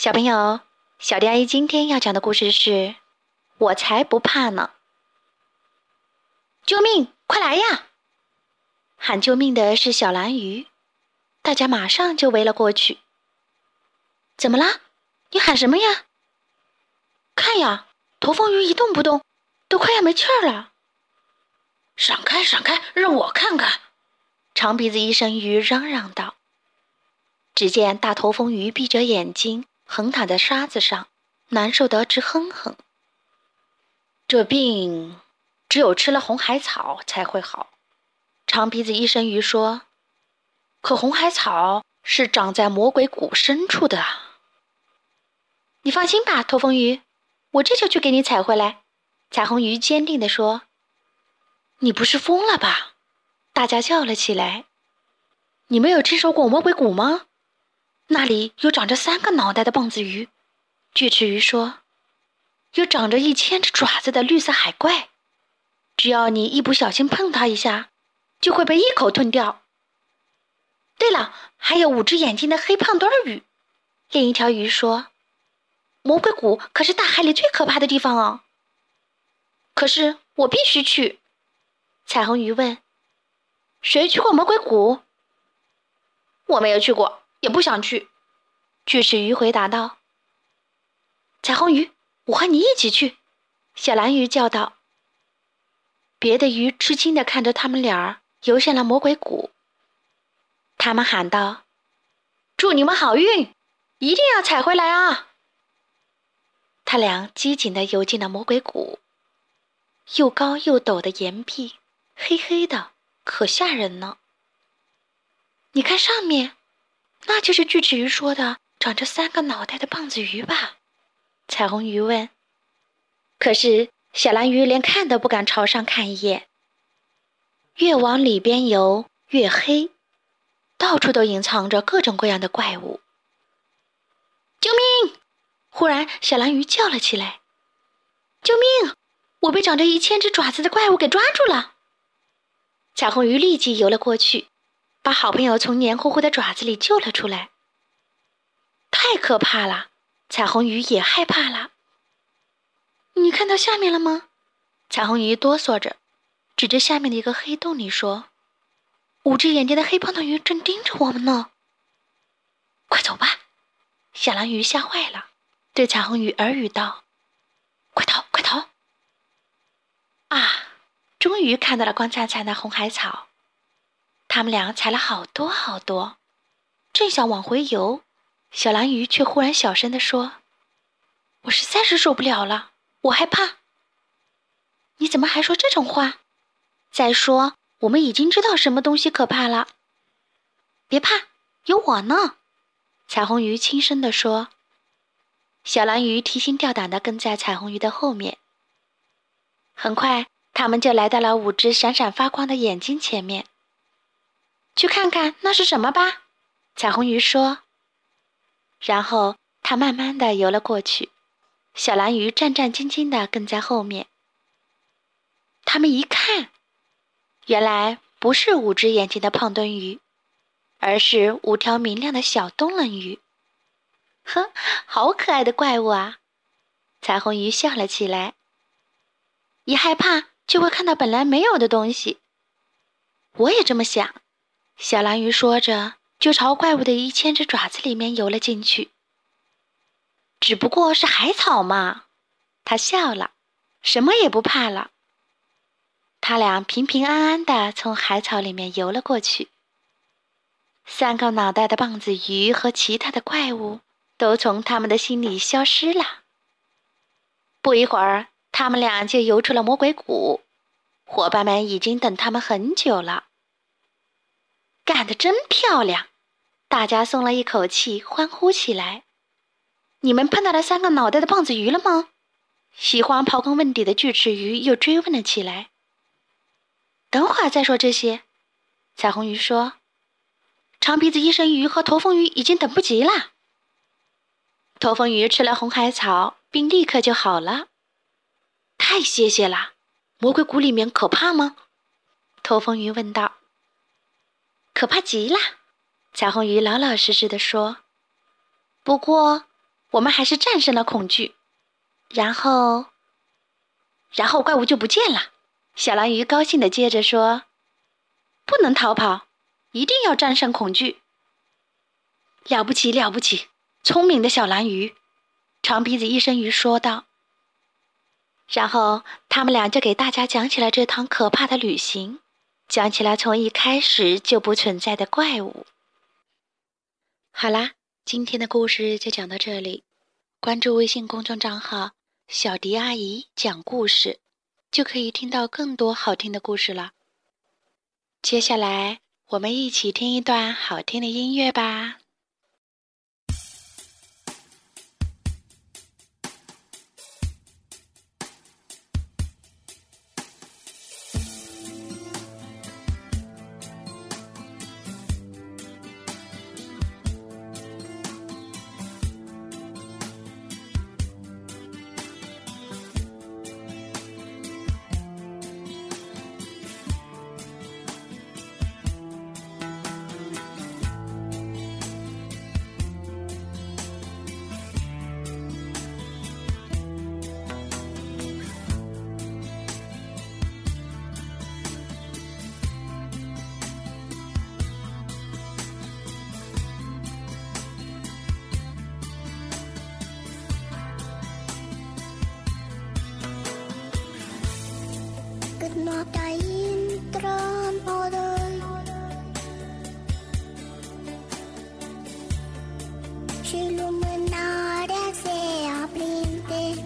小朋友，小迪阿姨今天要讲的故事是：我才不怕呢！救命！快来呀！喊救命的是小蓝鱼，大家马上就围了过去。怎么啦？你喊什么呀？看呀，驼峰鱼一动不动，都快要没气儿了。闪开，闪开，让我看看！长鼻子医生鱼嚷嚷道。只见大头风鱼闭着眼睛，横躺在沙子上，难受得直哼哼。这病只有吃了红海草才会好。长鼻子医生鱼说：“可红海草是长在魔鬼谷深处的。”你放心吧，头风鱼，我这就去给你采回来。”彩虹鱼坚定地说。“你不是疯了吧？”大家叫了起来。“你没有听说过魔鬼谷吗？”那里有长着三个脑袋的棒子鱼，锯齿鱼说：“有长着一千只爪子的绿色海怪，只要你一不小心碰它一下，就会被一口吞掉。”对了，还有五只眼睛的黑胖墩鱼。另一条鱼说：“魔鬼谷可是大海里最可怕的地方哦。”可是我必须去。彩虹鱼问：“谁去过魔鬼谷？”我没有去过。也不想去，巨齿鱼回答道：“彩虹鱼，我和你一起去。”小蓝鱼叫道。别的鱼吃惊的看着他们俩游向了魔鬼谷。他们喊道：“祝你们好运，一定要采回来啊！”他俩机警的游进了魔鬼谷。又高又陡的岩壁，黑黑的，可吓人呢。你看上面。那就是锯齿鱼说的长着三个脑袋的棒子鱼吧？彩虹鱼问。可是小蓝鱼连看都不敢朝上看一眼。越往里边游越黑，到处都隐藏着各种各样的怪物。救命！忽然，小蓝鱼叫了起来：“救命！我被长着一千只爪子的怪物给抓住了！”彩虹鱼立即游了过去。把好朋友从黏糊糊的爪子里救了出来。太可怕了，彩虹鱼也害怕了。你看到下面了吗？彩虹鱼哆嗦着，指着下面的一个黑洞里说：“五只眼睛的黑胖头鱼正盯着我们呢。”快走吧！小蓝鱼吓坏了，对彩虹鱼耳语道：“快逃，快逃！”啊，终于看到了光灿灿的红海草。他们俩采了好多好多，正想往回游，小蓝鱼却忽然小声地说：“我实在是受不了了，我害怕。”你怎么还说这种话？再说，我们已经知道什么东西可怕了。别怕，有我呢。”彩虹鱼轻声地说。小蓝鱼提心吊胆地跟在彩虹鱼的后面。很快，他们就来到了五只闪闪发光的眼睛前面。去看看那是什么吧，彩虹鱼说。然后它慢慢的游了过去，小蓝鱼战战兢兢的跟在后面。他们一看，原来不是五只眼睛的胖墩鱼，而是五条明亮的小灯笼鱼。呵，好可爱的怪物啊！彩虹鱼笑了起来。一害怕就会看到本来没有的东西。我也这么想。小蓝鱼说着，就朝怪物的一千只爪子里面游了进去。只不过是海草嘛，他笑了，什么也不怕了。他俩平平安安的从海草里面游了过去。三个脑袋的棒子鱼和其他的怪物都从他们的心里消失了。不一会儿，他们俩就游出了魔鬼谷。伙伴们已经等他们很久了。干得真漂亮！大家松了一口气，欢呼起来。你们碰到了三个脑袋的棒子鱼了吗？喜欢刨根问底的锯齿鱼又追问了起来。等会儿再说这些。彩虹鱼说：“长鼻子医生鱼和驼峰鱼已经等不及了。”驼峰鱼吃了红海草，并立刻就好了。太谢谢了！魔鬼谷里面可怕吗？驼峰鱼问道。可怕极了，彩虹鱼老老实实的说：“不过，我们还是战胜了恐惧。然后，然后怪物就不见了。小蓝鱼高兴的接着说：“不能逃跑，一定要战胜恐惧。”了不起，了不起，聪明的小蓝鱼！长鼻子医生鱼说道。然后他们俩就给大家讲起了这趟可怕的旅行，讲起了从一开始就不存在的怪物。好啦，今天的故事就讲到这里。关注微信公众账号“小迪阿姨讲故事”，就可以听到更多好听的故事了。接下来，我们一起听一段好听的音乐吧。cât noaptea intră în se aprinde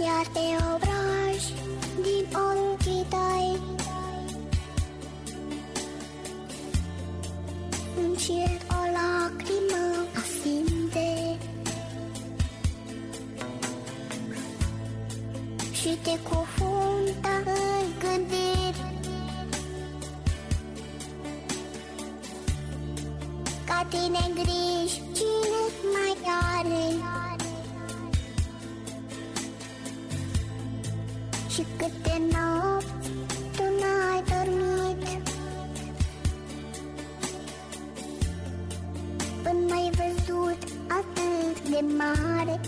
Iar te obră te cufundă în gândiri. Ca tine griji cine mai are? Și câte nopți tu n-ai dormit? Până mai văzut atât de mare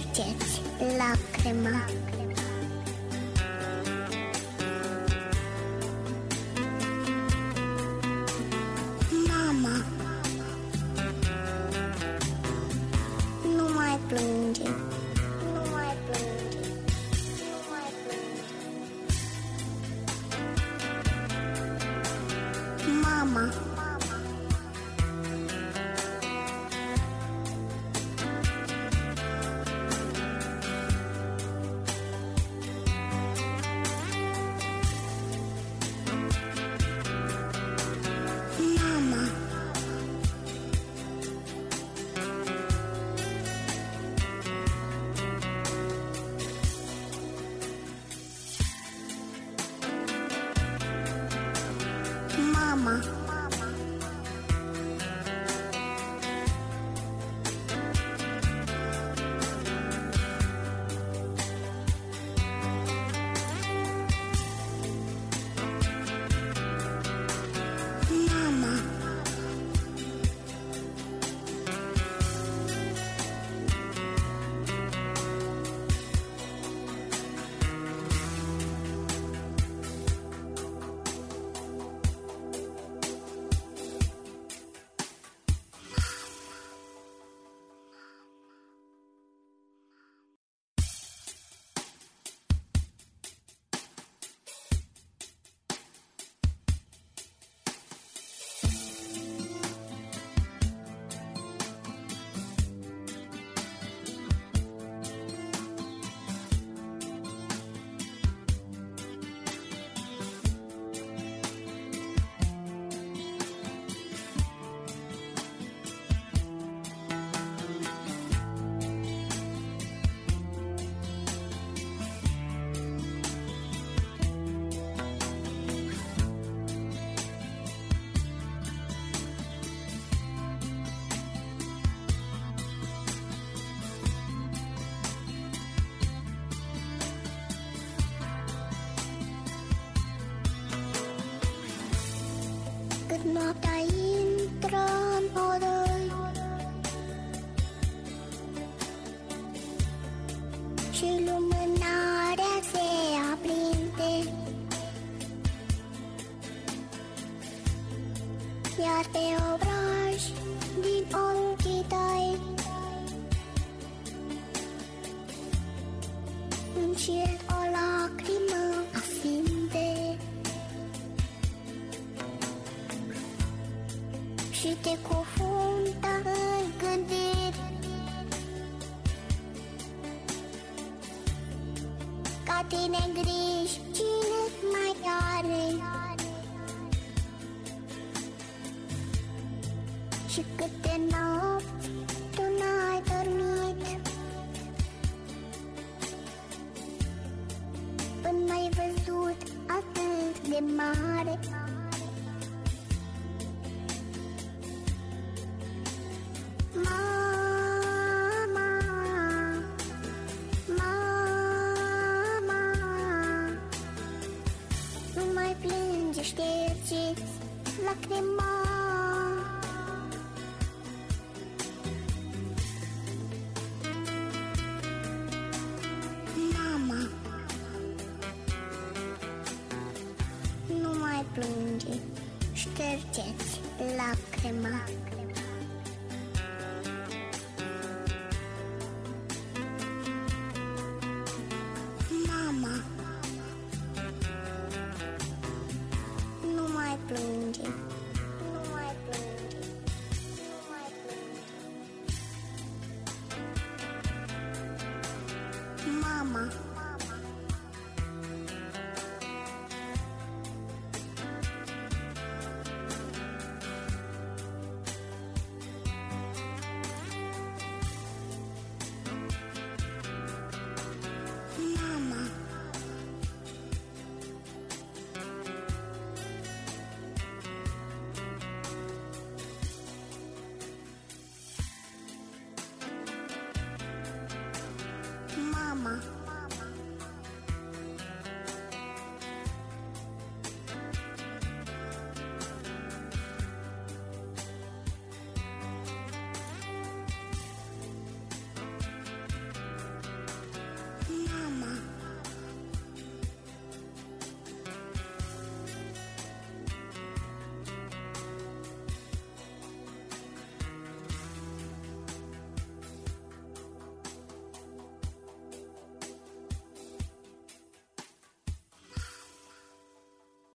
ștergeți lacrima Mama. Nu mai plânge. Nu mai plânge. Nu mai plânge. Mama Mama Și te cufundă în gândiri Ca tine griji cine mai are? Și câte nopți tu n-ai dormit? Până n-ai văzut atât de mare Gadgets Lacrima.